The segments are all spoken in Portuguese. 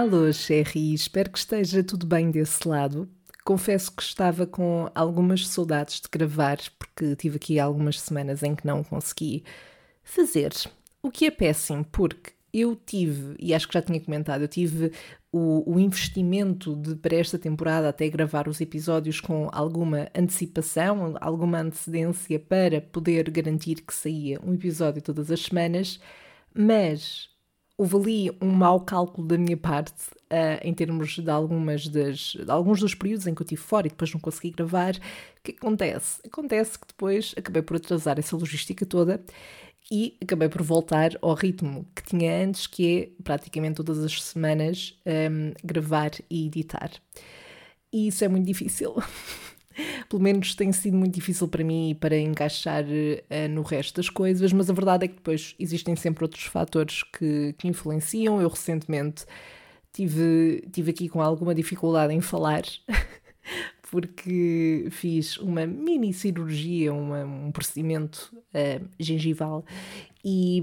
Alô, Sherry, espero que esteja tudo bem desse lado. Confesso que estava com algumas saudades de gravar, porque tive aqui algumas semanas em que não consegui fazer. O que é péssimo, porque eu tive, e acho que já tinha comentado, eu tive o, o, investimento de, para esta temporada até gravar os episódios com alguma antecipação, alguma antecedência para poder garantir que saía um episódio todas as semanas, mas houve ali um mau cálculo da minha parte uh, em termos de algumas das de alguns dos períodos em que eu estive fora e depois não consegui gravar. O que acontece? Acontece que depois acabei por atrasar essa logística toda e acabei por voltar ao ritmo que tinha antes, que é praticamente todas as semanas um, gravar e editar. E isso é muito difícil. Pelo menos tem sido muito difícil para mim para encaixar uh, no resto das coisas, mas a verdade é que depois existem sempre outros fatores que, que influenciam. Eu recentemente tive, tive aqui com alguma dificuldade em falar. porque fiz uma mini cirurgia, uma, um procedimento uh, gengival e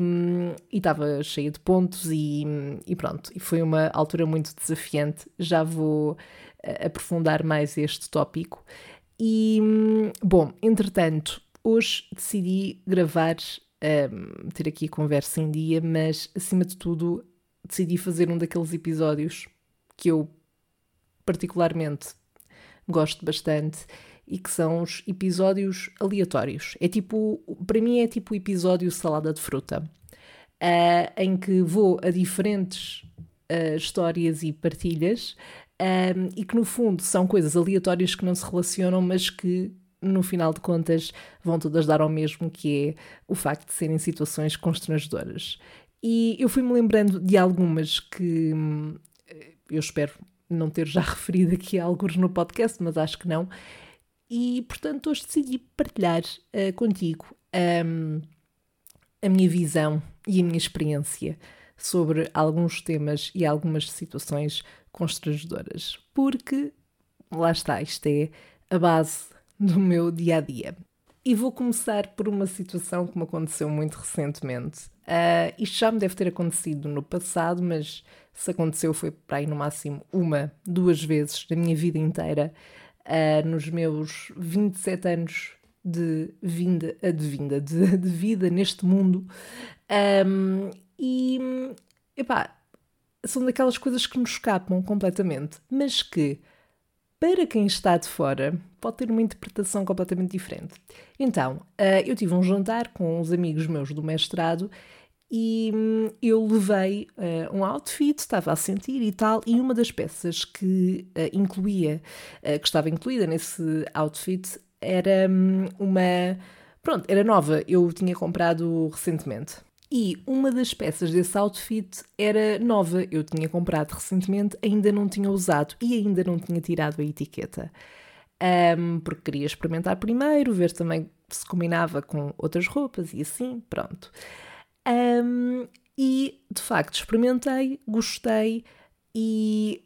estava cheia de pontos e, e, pronto, e foi uma altura muito desafiante. Já vou uh, aprofundar mais este tópico. E, bom, entretanto, hoje decidi gravar, um, ter aqui a conversa em dia, mas acima de tudo decidi fazer um daqueles episódios que eu particularmente gosto bastante e que são os episódios aleatórios. É tipo, para mim é tipo o episódio salada de fruta, uh, em que vou a diferentes uh, histórias e partilhas um, e que no fundo são coisas aleatórias que não se relacionam, mas que no final de contas vão todas dar ao mesmo, que é o facto de serem situações constrangedoras. E eu fui-me lembrando de algumas que hum, eu espero não ter já referido aqui alguns no podcast, mas acho que não. E portanto hoje decidi partilhar uh, contigo um, a minha visão e a minha experiência sobre alguns temas e algumas situações constrangedoras, porque lá está, isto é a base do meu dia a dia. E vou começar por uma situação que me aconteceu muito recentemente. Uh, isto já me deve ter acontecido no passado, mas se aconteceu foi para aí no máximo uma, duas vezes na minha vida inteira, uh, nos meus 27 anos de vinda, de vinda, de, de vida neste mundo. Um, e, epá, são daquelas coisas que nos escapam completamente, mas que, para quem está de fora, pode ter uma interpretação completamente diferente. Então, uh, eu tive um jantar com uns amigos meus do mestrado e hum, eu levei uh, um outfit, estava a sentir e tal, e uma das peças que uh, incluía, que estava incluída nesse outfit, era um, uma. Pronto, era nova, eu tinha comprado recentemente. E uma das peças desse outfit era nova, eu tinha comprado recentemente, ainda não tinha usado e ainda não tinha tirado a etiqueta. Um, porque queria experimentar primeiro, ver também se combinava com outras roupas e assim, pronto. Um, e de facto experimentei, gostei e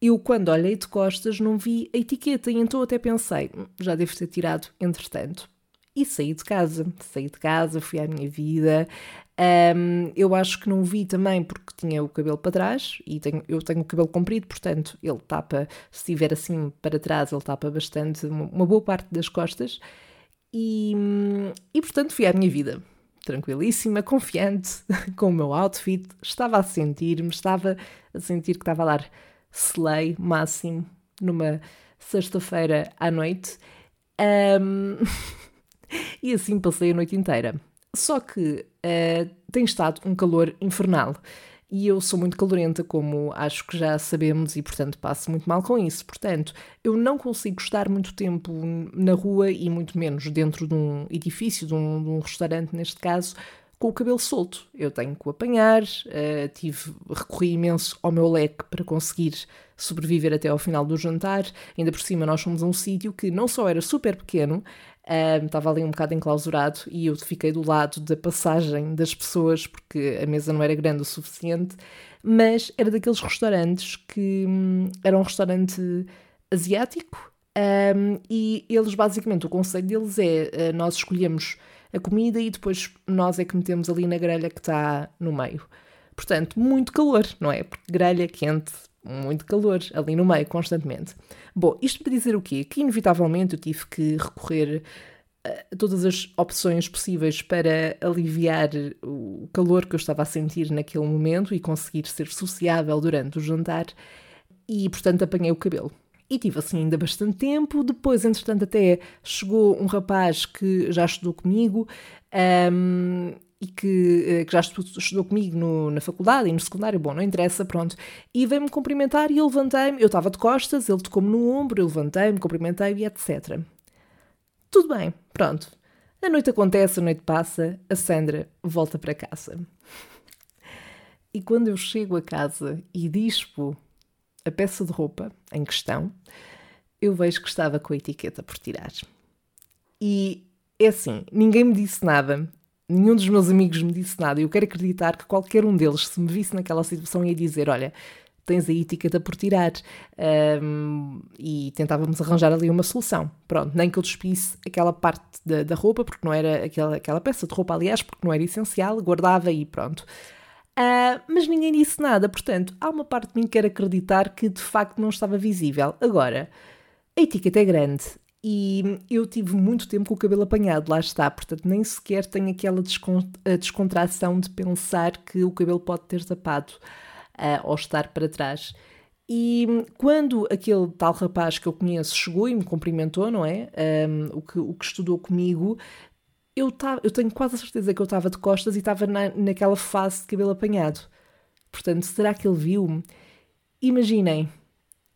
eu quando olhei de costas não vi a etiqueta e então até pensei, hum, já devo ter tirado entretanto. E saí de casa, saí de casa, fui à minha vida. Um, eu acho que não vi também porque tinha o cabelo para trás e tenho, eu tenho o cabelo comprido, portanto ele tapa, se estiver assim para trás, ele tapa bastante, uma boa parte das costas. E, e portanto fui à minha vida tranquilíssima, confiante com o meu outfit, estava a sentir-me, estava a sentir que estava a dar sleigh máximo numa sexta-feira à noite. Um, e assim passei a noite inteira. Só que uh, tem estado um calor infernal e eu sou muito calorenta, como acho que já sabemos, e portanto passo muito mal com isso. Portanto, eu não consigo estar muito tempo na rua e muito menos dentro de um edifício, de um, de um restaurante, neste caso, com o cabelo solto. Eu tenho que o apanhar, uh, tive, recorri imenso ao meu leque para conseguir sobreviver até ao final do jantar. Ainda por cima, nós fomos a um sítio que não só era super pequeno, um, estava ali um bocado enclausurado e eu fiquei do lado da passagem das pessoas porque a mesa não era grande o suficiente, mas era daqueles restaurantes que hum, era um restaurante asiático um, e eles basicamente o conceito deles é uh, nós escolhemos a comida e depois nós é que metemos ali na grelha que está no meio. Portanto, muito calor, não é? Porque grelha quente muito calor ali no meio, constantemente. Bom, isto para dizer o quê? Que inevitavelmente eu tive que recorrer a todas as opções possíveis para aliviar o calor que eu estava a sentir naquele momento e conseguir ser sociável durante o jantar. E, portanto, apanhei o cabelo. E tive assim ainda bastante tempo. Depois, entretanto, até chegou um rapaz que já estudou comigo um, e que, eh, que, já estudou comigo no, na faculdade e no secundário, bom, não interessa, pronto. E veio-me cumprimentar e eu levantei-me, eu estava de costas, ele tocou-me no ombro, eu levantei-me, cumprimentei-me, etc. Tudo bem, pronto. A noite acontece, a noite passa, a Sandra volta para casa. E quando eu chego a casa e dispo a peça de roupa em questão, eu vejo que estava com a etiqueta por tirar. E é assim, ninguém me disse nada, nenhum dos meus amigos me disse nada. Eu quero acreditar que qualquer um deles, se me visse naquela situação, ia dizer: Olha, tens a etiqueta por tirar. Um, e tentávamos arranjar ali uma solução. Pronto, nem que eu despisse aquela parte da, da roupa, porque não era aquela, aquela peça de roupa, aliás, porque não era essencial, guardava e pronto. Uh, mas ninguém disse nada, portanto, há uma parte de mim que quer acreditar que de facto não estava visível. Agora, a etiqueta é grande, e eu tive muito tempo com o cabelo apanhado, lá está, portanto nem sequer tenho aquela descontração de pensar que o cabelo pode ter tapado uh, ou estar para trás. E quando aquele tal rapaz que eu conheço chegou e me cumprimentou, não é? Um, o, que, o que estudou comigo, eu, tava, eu tenho quase a certeza que eu estava de costas e estava na, naquela fase de cabelo apanhado. Portanto, será que ele viu-me? Imaginem,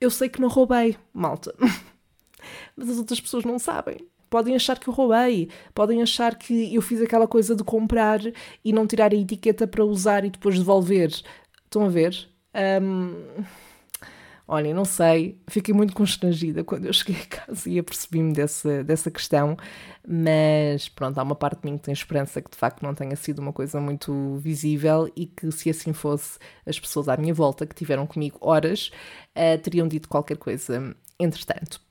eu sei que não roubei, malta. mas as outras pessoas não sabem. Podem achar que eu roubei, podem achar que eu fiz aquela coisa de comprar e não tirar a etiqueta para usar e depois devolver. Estão a ver? Um... Não sei, fiquei muito constrangida quando eu cheguei a casa e apercebi-me dessa, dessa questão, mas pronto, há uma parte de mim que tem esperança que de facto não tenha sido uma coisa muito visível e que se assim fosse, as pessoas à minha volta que tiveram comigo horas uh, teriam dito qualquer coisa entretanto.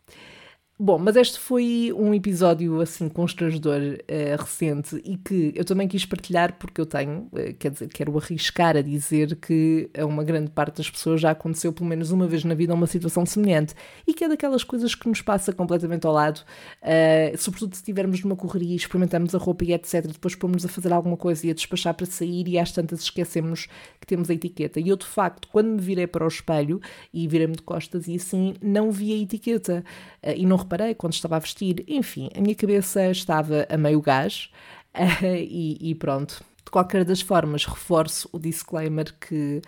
Bom, mas este foi um episódio assim constrangedor uh, recente e que eu também quis partilhar porque eu tenho, uh, quer dizer, quero arriscar a dizer que a uma grande parte das pessoas já aconteceu pelo menos uma vez na vida uma situação semelhante e que é daquelas coisas que nos passa completamente ao lado, uh, sobretudo se estivermos numa correria experimentamos a roupa e etc, depois pomos a fazer alguma coisa e a despachar para sair e às tantas esquecemos que temos a etiqueta. E eu de facto, quando me virei para o espelho e virei-me de costas e assim, não vi a etiqueta e não reparei quando estava a vestir. Enfim, a minha cabeça estava a meio gás uh, e, e, pronto. De qualquer das formas, reforço o disclaimer que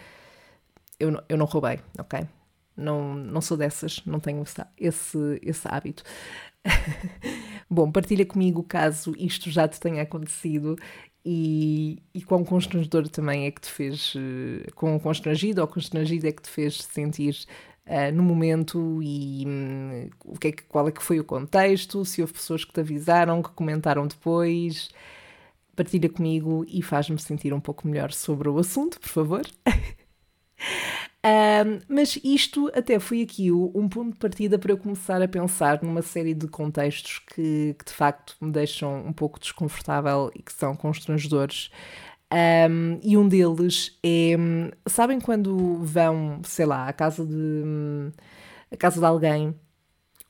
eu, não, eu não roubei, ok? Não, não sou dessas, não tenho esse, esse hábito. Bom, partilha comigo caso isto já te tenha acontecido e, e quão constrangedor também é que te fez, uh, quão constrangido ou constrangido é que te fez sentir uh, no momento e um, o que é que, qual é que foi o contexto, se houve pessoas que te avisaram, que comentaram depois. Partilha comigo e faz-me sentir um pouco melhor sobre o assunto, por favor. Um, mas isto até foi aqui um ponto de partida para eu começar a pensar numa série de contextos que, que de facto me deixam um pouco desconfortável e que são constrangedores. Um, e um deles é. Sabem quando vão, sei lá, à casa de. à casa de alguém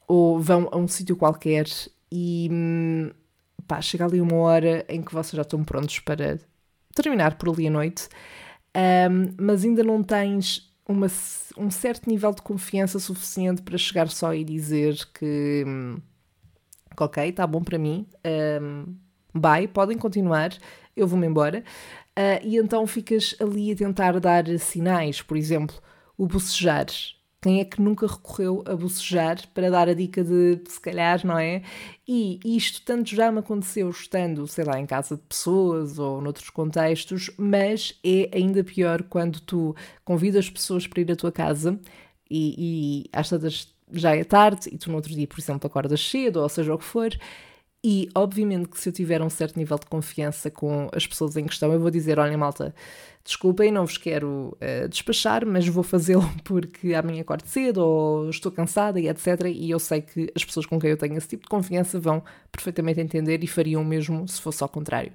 ou vão a um sítio qualquer e. pá, chega ali uma hora em que vocês já estão prontos para terminar por ali a noite, um, mas ainda não tens uma, um certo nível de confiança suficiente para chegar só e dizer que. que ok, está bom para mim. Um, bye, podem continuar eu vou-me embora. Uh, e então ficas ali a tentar dar sinais, por exemplo, o bocejar. Quem é que nunca recorreu a bocejar para dar a dica de se calhar, não é? E isto tanto já me aconteceu estando, sei lá, em casa de pessoas ou noutros contextos, mas é ainda pior quando tu convidas pessoas para ir à tua casa e, e às tantas já é tarde e tu no outro dia, por exemplo, acordas cedo ou seja o que for e, obviamente, que se eu tiver um certo nível de confiança com as pessoas em questão, eu vou dizer: olha, malta, desculpem, não vos quero uh, despachar, mas vou fazê-lo porque amanhã acordo cedo ou estou cansada e etc. E eu sei que as pessoas com quem eu tenho esse tipo de confiança vão perfeitamente entender e fariam o mesmo se fosse ao contrário.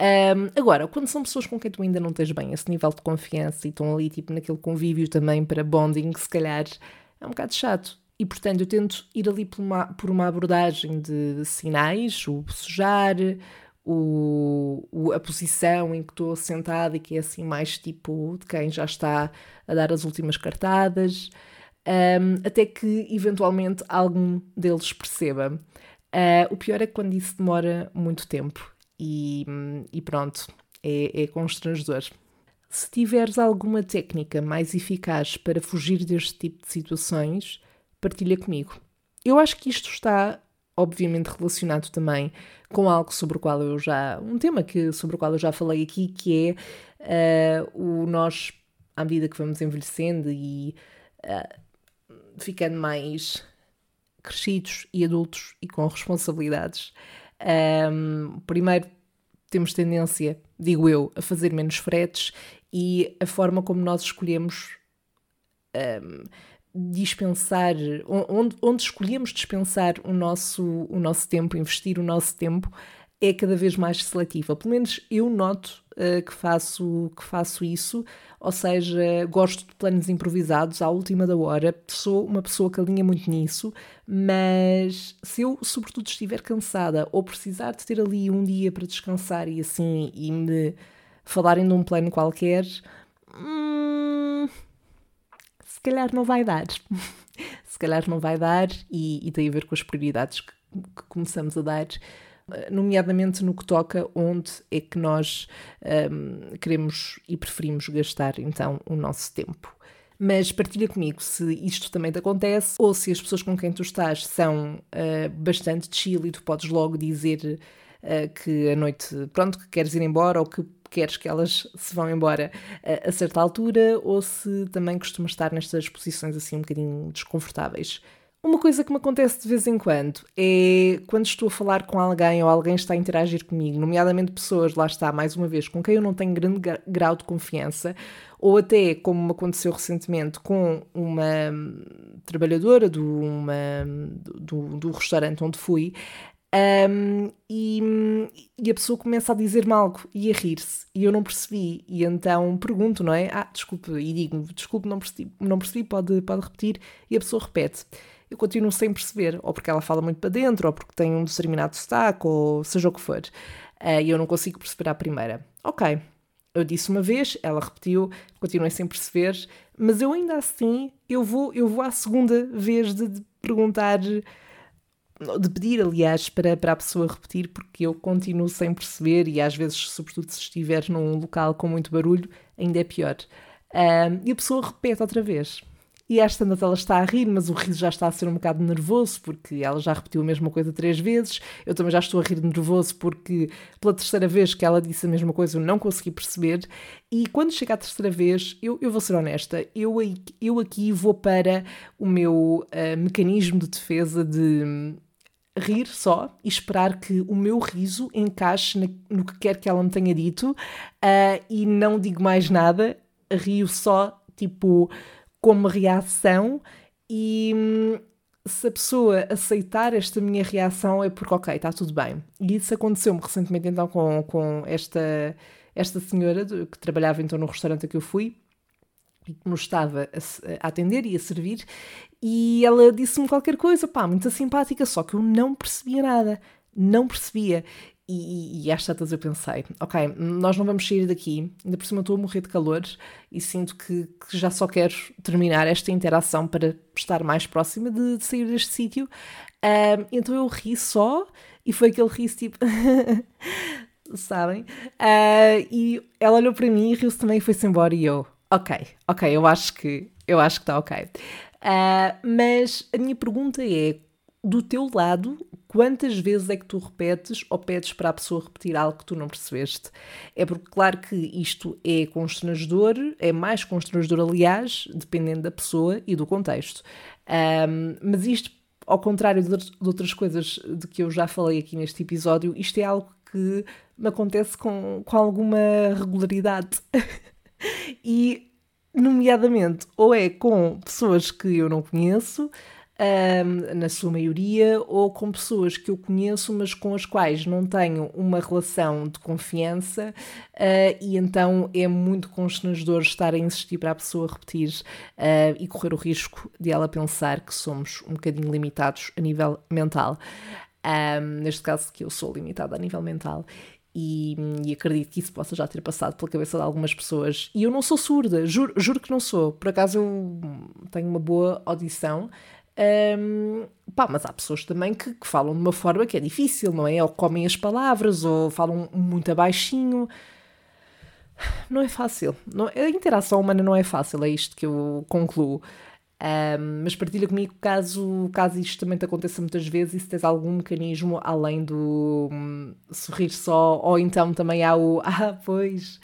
Um, agora, quando são pessoas com quem tu ainda não tens bem esse nível de confiança e estão ali tipo naquele convívio também para bonding, se calhar é um bocado chato. E portanto eu tento ir ali por uma, por uma abordagem de sinais, o sujar, o, o, a posição em que estou sentada e que é assim mais tipo de quem já está a dar as últimas cartadas, um, até que eventualmente algum deles perceba. Uh, o pior é quando isso demora muito tempo e, e pronto, é, é constrangedor. Se tiveres alguma técnica mais eficaz para fugir deste tipo de situações, partilha comigo. Eu acho que isto está obviamente relacionado também com algo sobre o qual eu já um tema que sobre o qual eu já falei aqui que é uh, o nós à medida que vamos envelhecendo e uh, ficando mais crescidos e adultos e com responsabilidades um, primeiro temos tendência digo eu a fazer menos fretes e a forma como nós escolhemos um, dispensar, onde, onde escolhemos dispensar o nosso, o nosso tempo, investir o nosso tempo, é cada vez mais seletiva. Pelo menos eu noto uh, que, faço, que faço isso, ou seja, gosto de planos improvisados à última da hora, sou uma pessoa que alinha muito nisso, mas se eu, sobretudo, estiver cansada ou precisar de ter ali um dia para descansar e assim, e me falarem de um plano qualquer. Hum, calhar não vai dar. se calhar não vai dar e, e, tem a ver com as prioridades que, que, começamos a dar, nomeadamente no que toca onde é que nós um, queremos e preferimos gastar então o nosso tempo. Mas partilha comigo se isto também te acontece ou se as pessoas com quem tu estás são uh, bastante chill e tu podes logo dizer uh, que a noite, pronto, que queres ir embora ou que queres que elas se vão embora a, a certa altura ou se também costumas estar nestas posições assim um bocadinho desconfortáveis. Uma coisa que me acontece de vez em quando é quando estou a falar com alguém ou alguém está a interagir comigo, nomeadamente pessoas, lá está, mais uma vez, com quem eu não tenho grande grau de confiança, ou até, como me aconteceu recentemente, com uma trabalhadora do, uma, do, do restaurante onde fui, um, e, e, a pessoa começa a dizer-me algo e a rir-se, e eu não percebi, e então pergunto, não é? Ah, desculpe, e digo desculpe, não percebi, não percebi pode, pode repetir, e a pessoa repete. Eu continuo sem perceber, ou porque ela fala muito para dentro, ou porque tem um determinado sotaque, ou seja o que for, uh, e eu não consigo perceber à primeira. Ok, eu disse uma vez, ela repetiu, continuei sem perceber, mas eu ainda assim, eu vou, eu vou à segunda vez de, de perguntar de pedir, aliás, para, para a pessoa repetir, porque eu continuo sem perceber e às vezes, sobretudo se estiver num local com muito barulho, ainda é pior. E a pessoa repete outra vez. E esta tantas ela está a rir, mas o riso já está a ser um bocado nervoso, porque ela já repetiu a mesma coisa três vezes. Eu também já estou a rir nervoso, porque pela terceira vez que ela disse a mesma coisa eu não consegui perceber. E quando chega à terceira vez, eu, eu vou ser honesta, eu, eu aqui vou para o meu uh, mecanismo de defesa de rir só e esperar que o meu riso encaixe no que quer que ela me tenha dito uh, e não digo mais nada, rio só, tipo, como reação e hum, se a pessoa aceitar esta minha reação é porque, ok, está tudo bem. E isso aconteceu-me recentemente então com, com esta, esta senhora que trabalhava então no restaurante a que eu fui e que nos estava a, atender e a servir e ela disse-me qualquer coisa, pá, muito simpática, só que eu não percebia nada, não percebia. E, e, e às tantas eu pensei, ok, nós não vamos sair daqui, ainda por cima estou a morrer de calor e sinto que, que já só quero terminar esta interação para estar mais próxima de, de sair deste sítio. Um, então eu ri só e foi aquele riso tipo. sabem? Uh, e ela olhou para mim e riu-se também e foi-se embora e eu, ok, ok, eu acho que eu acho que está ok. Uh, mas a minha pergunta é: do teu lado, quantas vezes é que tu repetes ou pedes para a pessoa repetir algo que tu não percebeste? É porque, claro que isto é constrangedor, é mais constrangedor, aliás, dependendo da pessoa e do contexto. Um, mas isto, ao contrário de outras coisas de que eu já falei aqui neste episódio, isto é algo que me acontece com, com alguma regularidade. e nomeadamente ou é com pessoas que eu não conheço, um, na sua maioria, ou com pessoas que eu conheço, mas com as quais não tenho uma relação de confiança, uh, e então é muito constrangedor estar a insistir para a pessoa repetir uh, e correr o risco de ela pensar que somos um bocadinho limitados a nível mental. Um, neste caso, que eu sou limitada a nível mental. E, e, acredito que isso possa já ter passado pela cabeça de algumas pessoas. E eu não sou surda, juro, juro que não sou. Por acaso eu tenho uma boa audição. Um, pá, mas há pessoas também que, que, falam de uma forma que é difícil, não é? Ou comem as palavras, ou falam muito abaixinho. Não é fácil. Não, a interação humana não é fácil, é isto que eu concluo. Um, mas partilha comigo caso, caso isto também te aconteça muitas vezes e se tens algum mecanismo além do um, sorrir só, ou então também há o ah, pois.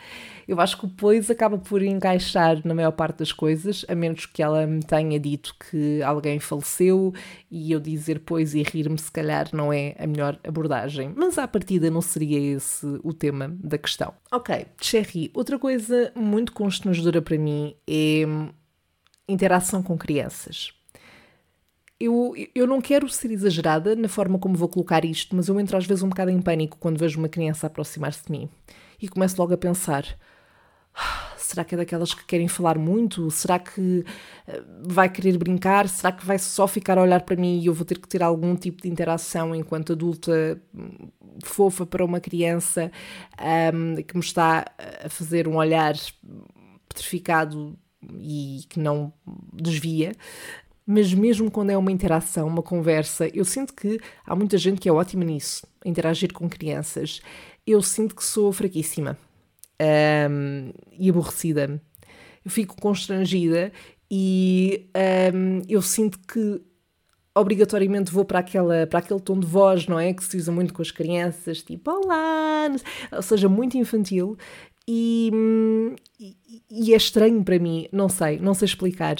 Eu acho que o pois acaba por encaixar na maior parte das coisas, a menos que ela me tenha dito que alguém faleceu e eu dizer pois e rir-me, se calhar não é a melhor abordagem. Mas à partida não seria esse o tema da questão. Ok, Cherry, outra coisa muito constrangedora para mim é interação com crianças. Eu, eu não quero ser exagerada na forma como vou colocar isto, mas eu entro às vezes um bocado em pânico quando vejo uma criança aproximar-se de mim e começo logo a pensar: ah, será que é daquelas que querem falar muito? Será que eh, vai querer brincar? Será que vai só ficar a olhar para mim e eu vou ter que ter algum tipo de interação enquanto adulta hum, fofa para uma criança um, que me está a fazer um olhar petrificado e que não desvia, mas mesmo quando é uma interação, uma conversa, eu sinto que há muita gente que é ótima nisso, interagir com crianças. Eu sinto que sou fraquíssima um, e aborrecida. Eu fico constrangida e um, eu sinto que obrigatoriamente vou para, aquela, para aquele tom de voz, não é? Que se usa muito com as crianças, tipo olá, ou seja, muito infantil. E, e, é estranho para mim, não sei, não sei explicar.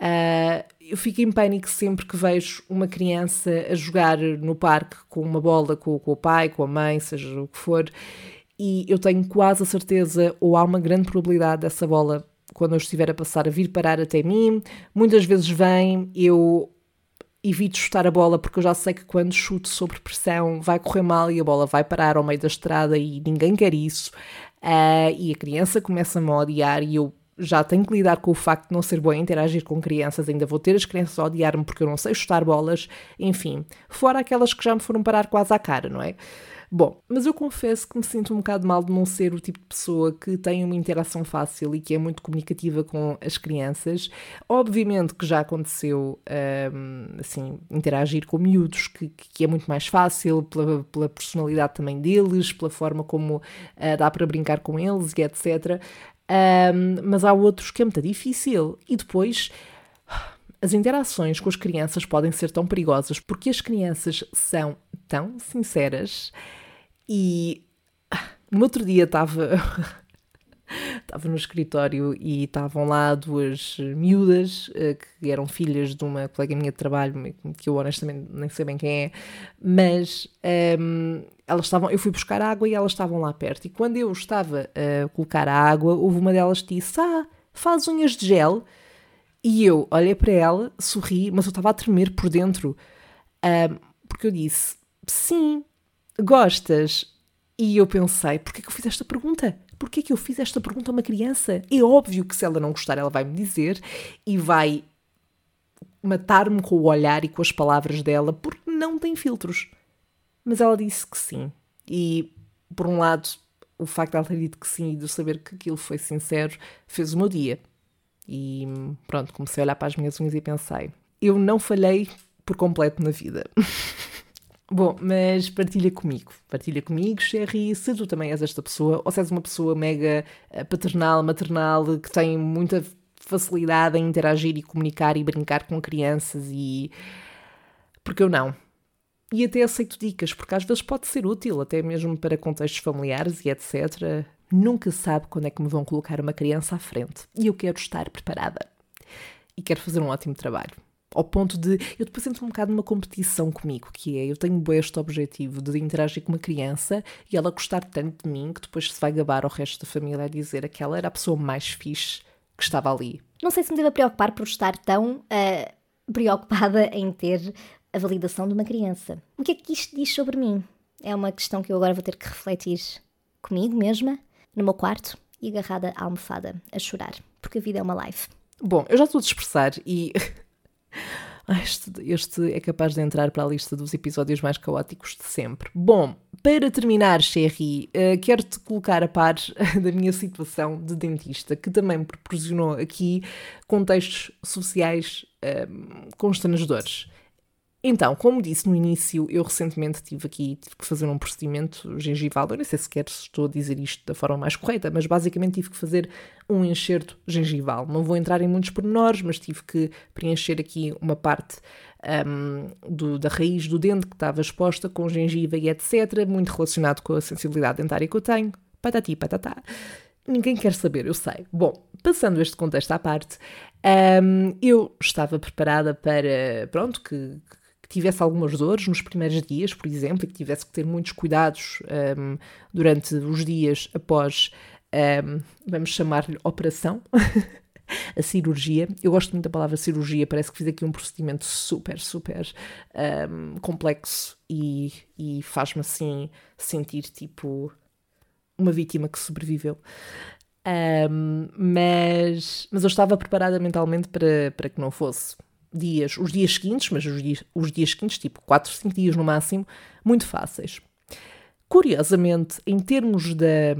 Uh, eu fico em pânico sempre que vejo uma criança a jogar no parque com uma bola com, com o pai, com a mãe, seja o que for, e eu tenho quase a certeza, ou há uma grande probabilidade dessa bola, quando eu estiver a passar, a vir parar até mim. Muitas vezes vem, eu evito chutar a bola porque eu já sei que quando chuto sobre pressão vai correr mal e a bola vai parar ao meio da estrada e ninguém quer isso. Uh, e a criança começa-me a odiar e eu já tenho que lidar com o facto de não ser boa a interagir com crianças, ainda vou ter as crianças a odiar-me porque eu não sei chutar bolas, enfim, fora aquelas que já me foram parar quase à cara, não é? Bom, mas eu confesso que me sinto um bocado mal de não ser o tipo de pessoa que tem uma interação fácil e que é muito comunicativa com as crianças. Obviamente que já aconteceu, um, assim, interagir com miúdos, que, que é muito mais fácil, pela, pela personalidade também deles, pela forma como uh, dá para brincar com eles e etc. Um, mas há outros que é muito difícil. E depois as interações com as crianças podem ser tão perigosas porque as crianças são tão sinceras e no outro dia estava estava no escritório e estavam lá duas miúdas eh, que eram filhas de uma colega minha de trabalho, que eu honestamente nem sei bem quem é, mas um, ehm, elas estavam, eu fui buscar água e elas estavam lá perto. E quando eu estava a colocar a água, houve uma delas que disse: Ah, faz unhas de gel. E eu olhei para ela, sorri, mas eu estava a tremer por dentro, um, ehm, porque eu disse: Sim, gostas? E eu pensei, porquê que eu fiz esta pergunta? Porquê que eu fiz esta pergunta a uma criança? É óbvio que se ela não gostar, ela vai me dizer e vai matar-me com o olhar e com as palavras dela, porque não tem filtros. Mas ela disse que sim. E, por um lado, o facto de ela ter dito que sim e de saber que aquilo foi sincero fez o meu dia. E pronto, comecei a olhar para as minhas unhas e pensei: eu não falhei por completo na vida. Bom, mas partilha comigo, partilha comigo, Sherry, se tu também és esta pessoa, ou se és uma pessoa mega eh, paternal, maternal, que tem muita facilidade em interagir e comunicar e brincar com crianças e... Porque eu não. E até aceito dicas, porque às vezes pode ser útil, até mesmo para contextos familiares e etc. Nunca sabe quando é que me vão colocar uma criança à frente. E eu quero estar preparada. E quero fazer um ótimo trabalho ao ponto de eu depois entro um bocado numa competição comigo, que é eu tenho este objetivo de interagir com uma criança e ela gostar tanto de mim que depois se vai gabar ao resto da família a dizer que aquela era a pessoa mais fixe que estava ali. Não sei se me deva preocupar por estar tão uh, preocupada em ter a validação de uma criança. O que é que isto diz sobre mim? É uma questão que eu agora vou ter que refletir comigo mesma, no meu quarto e agarrada à almofada, a chorar, porque a vida é uma live. Bom, eu já estou a dispersar e. Este, este, é capaz de entrar para a lista dos episódios mais caóticos de sempre. Bom, para terminar, Sherry, uh, quero-te colocar a par da minha situação de dentista, que também proporcionou aqui contextos sociais uh, constrangedores. Então, como disse no início, eu recentemente tive aqui tive que fazer um procedimento gengival. Eu nem sei sequer se estou a dizer isto da forma mais correta, mas basicamente tive que fazer um enxerto gengival. Não vou entrar em muitos pormenores, mas tive que preencher aqui uma parte um, do, da raiz do dente que estava exposta com gengiva e etc. Muito relacionado com a sensibilidade dentária que eu tenho. Patati patatá. Ninguém quer saber, eu sei. Bom, passando este contexto à parte, um, eu estava preparada para, pronto, que, que tivesse algumas dores nos primeiros dias, por exemplo, e que tivesse que ter muitos cuidados um, durante os dias após, um, vamos chamar-lhe operação, a cirurgia. Eu gosto muito da palavra cirurgia, parece que fiz aqui um procedimento super, super um, complexo e, e faz-me assim sentir tipo uma vítima que sobreviveu. Um, mas, mas eu estava preparada mentalmente para, para que não fosse dias, os dias seguintes, mas os dias, os dias seguintes, tipo 4, 5 dias no máximo, muito fáceis. Curiosamente, em termos da,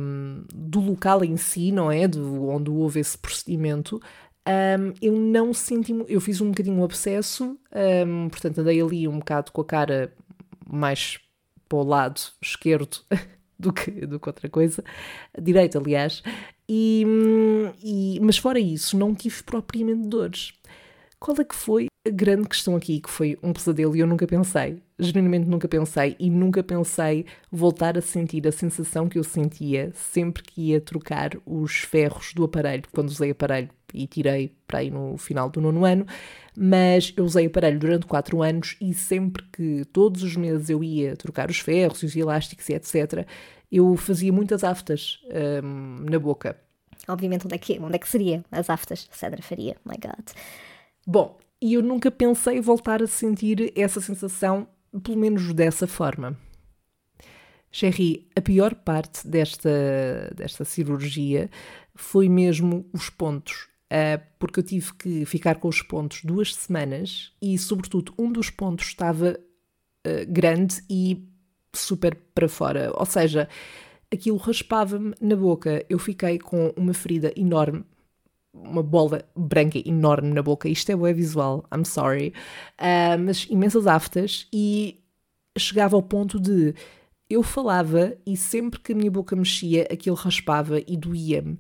do local em si, não é? De onde houve esse procedimento, um, eu não senti. Eu fiz um bocadinho um abscesso, um, portanto, andei ali um bocado com a cara mais para o lado esquerdo do que, do que outra coisa, direito, aliás, e, e, mas fora isso, não tive propriamente dores. Qual é que foi a grande questão aqui, que foi um pesadelo e eu nunca pensei, genuinamente nunca pensei e nunca pensei voltar a sentir a sensação que eu sentia sempre que ia trocar os ferros do aparelho, quando usei aparelho e tirei para aí no final do nono ano, mas eu usei aparelho durante quatro anos e sempre que todos os meses eu ia trocar os ferros e os elásticos e etc., eu fazia muitas aftas um, na boca. Obviamente, onde é, que, onde é que seria as aftas? Cedra faria, my God. Bom, e eu nunca pensei voltar a sentir essa sensação, pelo menos dessa forma. Sherry, a pior parte desta, desta cirurgia foi mesmo os pontos, uh, porque eu tive que ficar com os pontos duas semanas e, sobretudo, um dos pontos estava uh, grande e super para fora, ou seja, aquilo raspava-me na boca. Eu fiquei com uma ferida enorme uma bola branca enorme na boca. Isto é bué visual, I'm sorry. Uh, mas imensas aftas e chegava ao ponto de eu falava e sempre que a minha boca mexia, aquilo raspava e doía-me.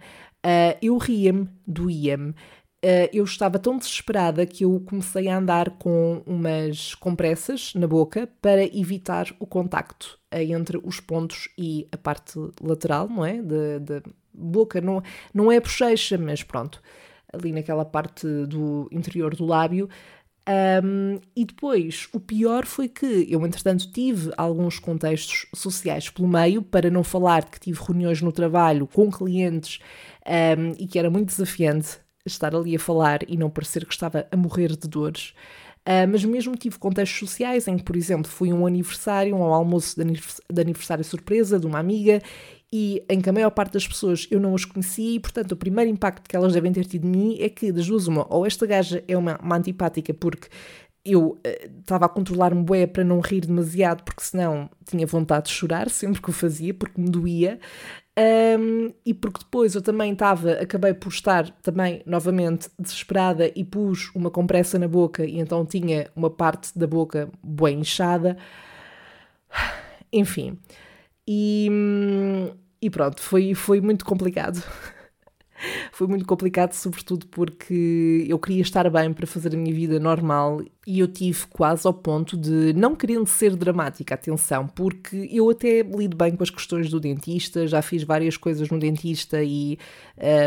Uh, eu ria-me, doía-me. Uh, eu estava tão desesperada que eu comecei a andar com umas compressas na boca para evitar o contacto entre os pontos e a parte lateral, não é? Da boca, não, não é bochecha, mas pronto, ali naquela parte do interior do lábio. Um, e depois, o pior foi que eu, entretanto, tive alguns contextos sociais pelo meio, para não falar de que tive reuniões no trabalho com clientes um, e que era muito desafiante estar ali a falar e não parecer que estava a morrer de dores. Uh, mas mesmo tive contextos sociais em que, por exemplo, fui um aniversário, um almoço de aniversário surpresa de uma amiga e em que a maior parte das pessoas eu não as conhecia e, portanto, o primeiro impacto que elas devem ter tido de mim é que, das duas, uma, ou esta gaja é uma, uma antipática porque eu estava uh, a controlar-me bué para não rir demasiado, porque senão tinha vontade de chorar sempre que o fazia, porque me doía. Um, e porque depois eu também estava, acabei por estar também novamente desesperada e pus uma compressa na boca e então tinha uma parte da boca bem inchada. Enfim. E, e pronto, foi, foi muito complicado. foi muito complicado, sobretudo porque eu queria estar bem para fazer a minha vida normal e eu tive quase ao ponto de, não querendo ser dramática, atenção, porque eu até lido bem com as questões do dentista, já fiz várias coisas no dentista e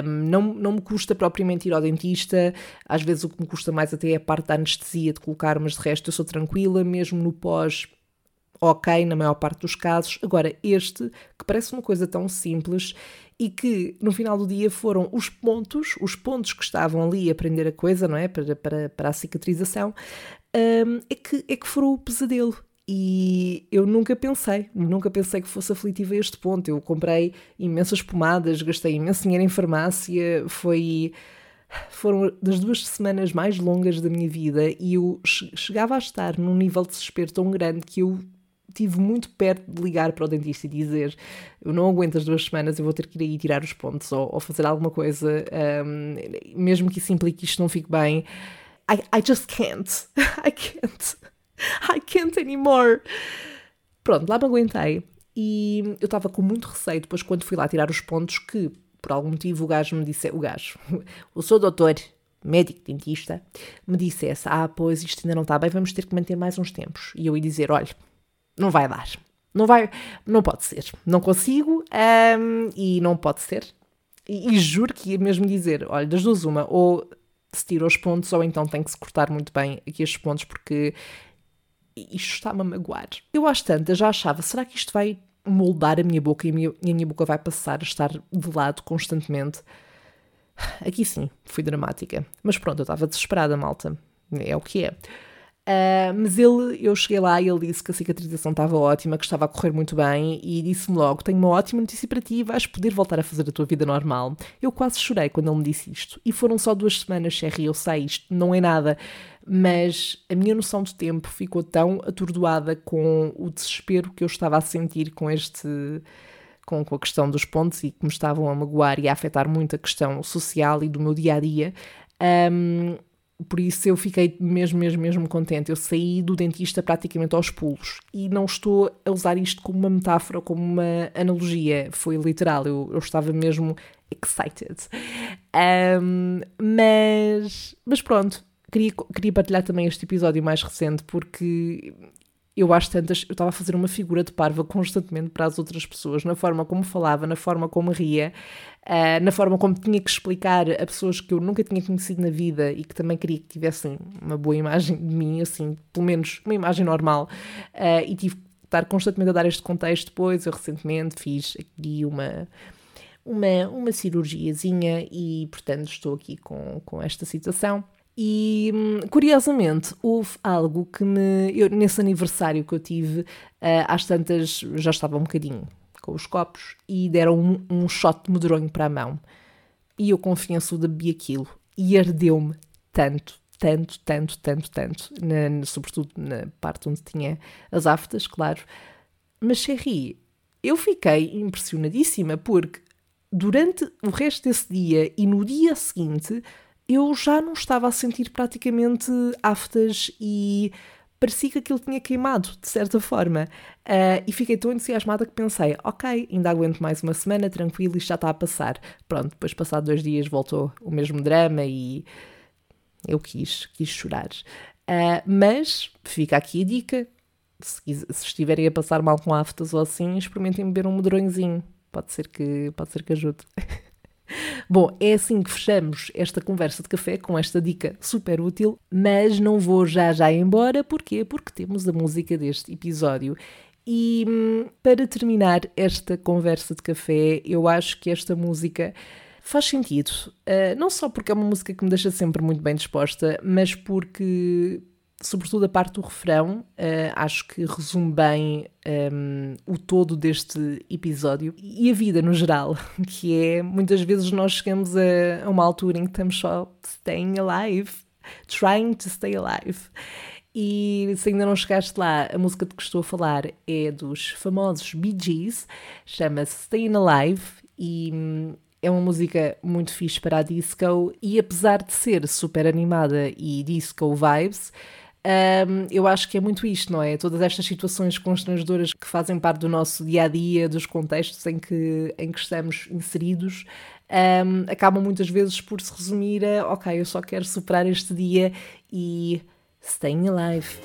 um, não, não me custa propriamente ir ao dentista, às vezes o que me custa mais até é a parte da anestesia de colocar, mas de resto eu sou tranquila, mesmo no pós ok na maior parte dos casos. Agora, este, que parece uma coisa tão simples e que no final do dia foram os pontos, os pontos que estavam ali a prender a coisa, não é? Para, para, para a cicatrização, um, é, que, é que foram o pesadelo. E eu nunca pensei, nunca pensei que fosse aflitivo a este ponto. Eu comprei imensas pomadas, gastei imenso dinheiro em farmácia, foi foram das duas semanas mais longas da minha vida e eu chegava a estar num nível de desespero tão grande que eu tive muito perto de ligar para o dentista e dizer eu não aguento as duas semanas, eu vou ter que ir aí tirar os pontos ou, ou fazer alguma coisa, um, mesmo que isso implique que isto não fique bem. I, I just can't. I can't. I can't anymore. Pronto, lá me aguentei. E eu estava com muito receio depois quando fui lá tirar os pontos que por algum motivo o gajo me disse, o gajo, o seu doutor, médico dentista, me dissesse, ah, pois isto ainda não está bem, vamos ter que manter mais uns tempos. E eu ia dizer, olha, não vai dar, não vai, não pode ser, não consigo um, e não pode ser. E, e, juro que ia mesmo dizer, olha, das duas uma, ou se tira os pontos ou então tem que se cortar muito bem aqui estes pontos porque isto está-me a magoar. Eu às tantas já achava, será que isto vai moldar a minha boca e a minha, e a minha boca vai passar a estar de lado constantemente. Aqui sim, fui dramática. Mas pronto, eu estava desesperada, malta. É o que é. Uh, mas ele, eu cheguei lá e ele disse que a cicatrização estava ótima, que estava a correr muito bem e disse-me logo: Tenho uma ótima notícia para ti, vais poder voltar a fazer a tua vida normal. Eu quase chorei quando ele me disse isto. E foram só duas semanas, Sherry, eu sei, isto não é nada mas a minha noção de tempo ficou tão atordoada com o desespero que eu estava a sentir com este com, a questão dos pontos e que me estavam a magoar e a afetar muito a questão social e do meu dia a dia. Um, por isso eu fiquei mesmo, mesmo, mesmo contente. Eu saí do dentista praticamente aos pulos e não estou a usar isto como uma metáfora, como uma analogia. Foi literal, eu, eu estava mesmo excited. Um, mas, mas pronto, Queria, queria partilhar também este episódio mais recente porque eu acho tantas. Eu estava a fazer uma figura de parva constantemente para as outras pessoas, na forma como falava, na forma como ria, uh, na forma como tinha que explicar a pessoas que eu nunca tinha conhecido na vida e que também queria que tivessem uma boa imagem de mim, assim, pelo menos uma imagem normal. Uh, e tive que estar constantemente a dar este contexto. Depois, eu recentemente fiz aqui uma. Uma, uma cirurgiazinha e, portanto, estou aqui com, com esta situação. E curiosamente houve algo que me. Eu, nesse aniversário que eu tive, uh, às tantas já estava um bocadinho com os copos e deram um, um shot de medronho para a mão. E eu confesso bebi aquilo e ardeu-me tanto, tanto, tanto, tanto, tanto, na, sobretudo na parte onde tinha as aftas, claro. Mas Cherry, eu fiquei impressionadíssima porque durante o resto desse dia e no dia seguinte eu já não estava a sentir praticamente aftas e parecia que aquilo tinha queimado, de certa forma. Uh, e fiquei tão entusiasmada que pensei, ok, ainda aguento mais uma semana, tranquilo, isto já está a passar. Pronto, depois passado dois dias voltou o mesmo drama e eu quis, quis chorar. Uh, mas fica aqui a dica, se, se, estiverem a passar mal com aftas ou assim, experimentem beber um medronhozinho. Pode ser que, pode ser que ajude. Bom, é assim que fechamos esta conversa de café com esta dica super útil, mas não vou já já embora, porquê? Porque temos a música deste episódio. E hum, para terminar esta conversa de café, eu acho que esta música faz sentido. Uh, não só porque é uma música que me deixa sempre muito bem disposta, mas porque sobretudo a parte do refrão, uh, acho que resume bem um, o todo deste episódio e a vida no geral, que é muitas vezes nós chegamos a, a uma altura em que estamos só staying alive, trying to stay alive. E se ainda não chegaste lá, a música de que estou a falar é dos famosos Bee Gees, chama-se Staying Alive e hum, é uma música muito fixe para a disco e apesar de ser super animada e disco vibes, um, eu acho que é muito isto, não é? Todas estas situações constrangedoras que fazem parte do nosso dia a dia, dos contextos em que, em que estamos inseridos, um, acabam muitas vezes por se resumir a: ok, eu só quero superar este dia e staying alive.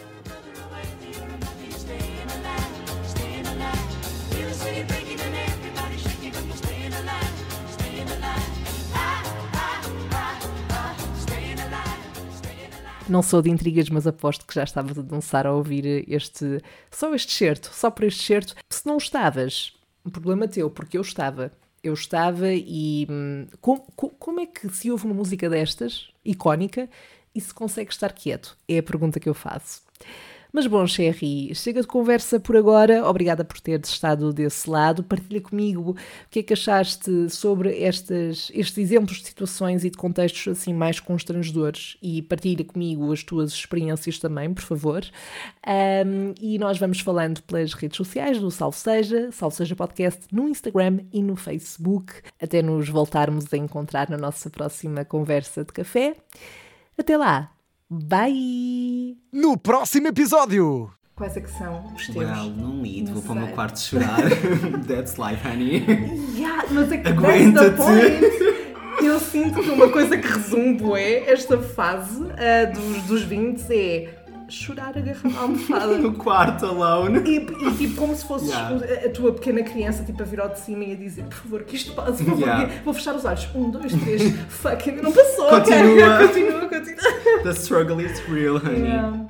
Não sou de intrigas, mas aposto que já estavas a dançar a ouvir este, só este certo, só por este certo. Se não estavas, problema teu, porque eu estava. Eu estava e hum, com, com, como é que se ouve uma música destas, icónica, e se consegue estar quieto? É a pergunta que eu faço. Mas bom, Sherry, chega de conversa por agora. Obrigada por teres estado desse lado. Partilha comigo o que é que achaste sobre estes exemplos de situações e de contextos assim mais constrangedores. E partilha comigo as tuas experiências também, por favor. Um, e nós vamos falando pelas redes sociais do Salve Seja, Salve Seja Podcast, no Instagram e no Facebook, até nos voltarmos a encontrar na nossa próxima conversa de café. Até lá! Bye! No próximo episódio! Quais é que são os teus? Well, não lido, vou para o meu quarto chorar. That's life, honey. Yeah, mas é que Aguenta-te. Eu sinto que uma coisa que resume bué esta fase uh, dos, dos 20 é chorar agarrado à almofada. No quarto, alone. E, e, tipo, como se fosses Yeah. a, tua pequena criança, tipo, a vir ao de cima e a dizer, por favor, que isto passe, por favor. Yeah. Vou fechar os olhos. Um, dois, três. Fuck, ainda não passou. Continua. cara. continua, continua. The struggle is real, honey. Yeah.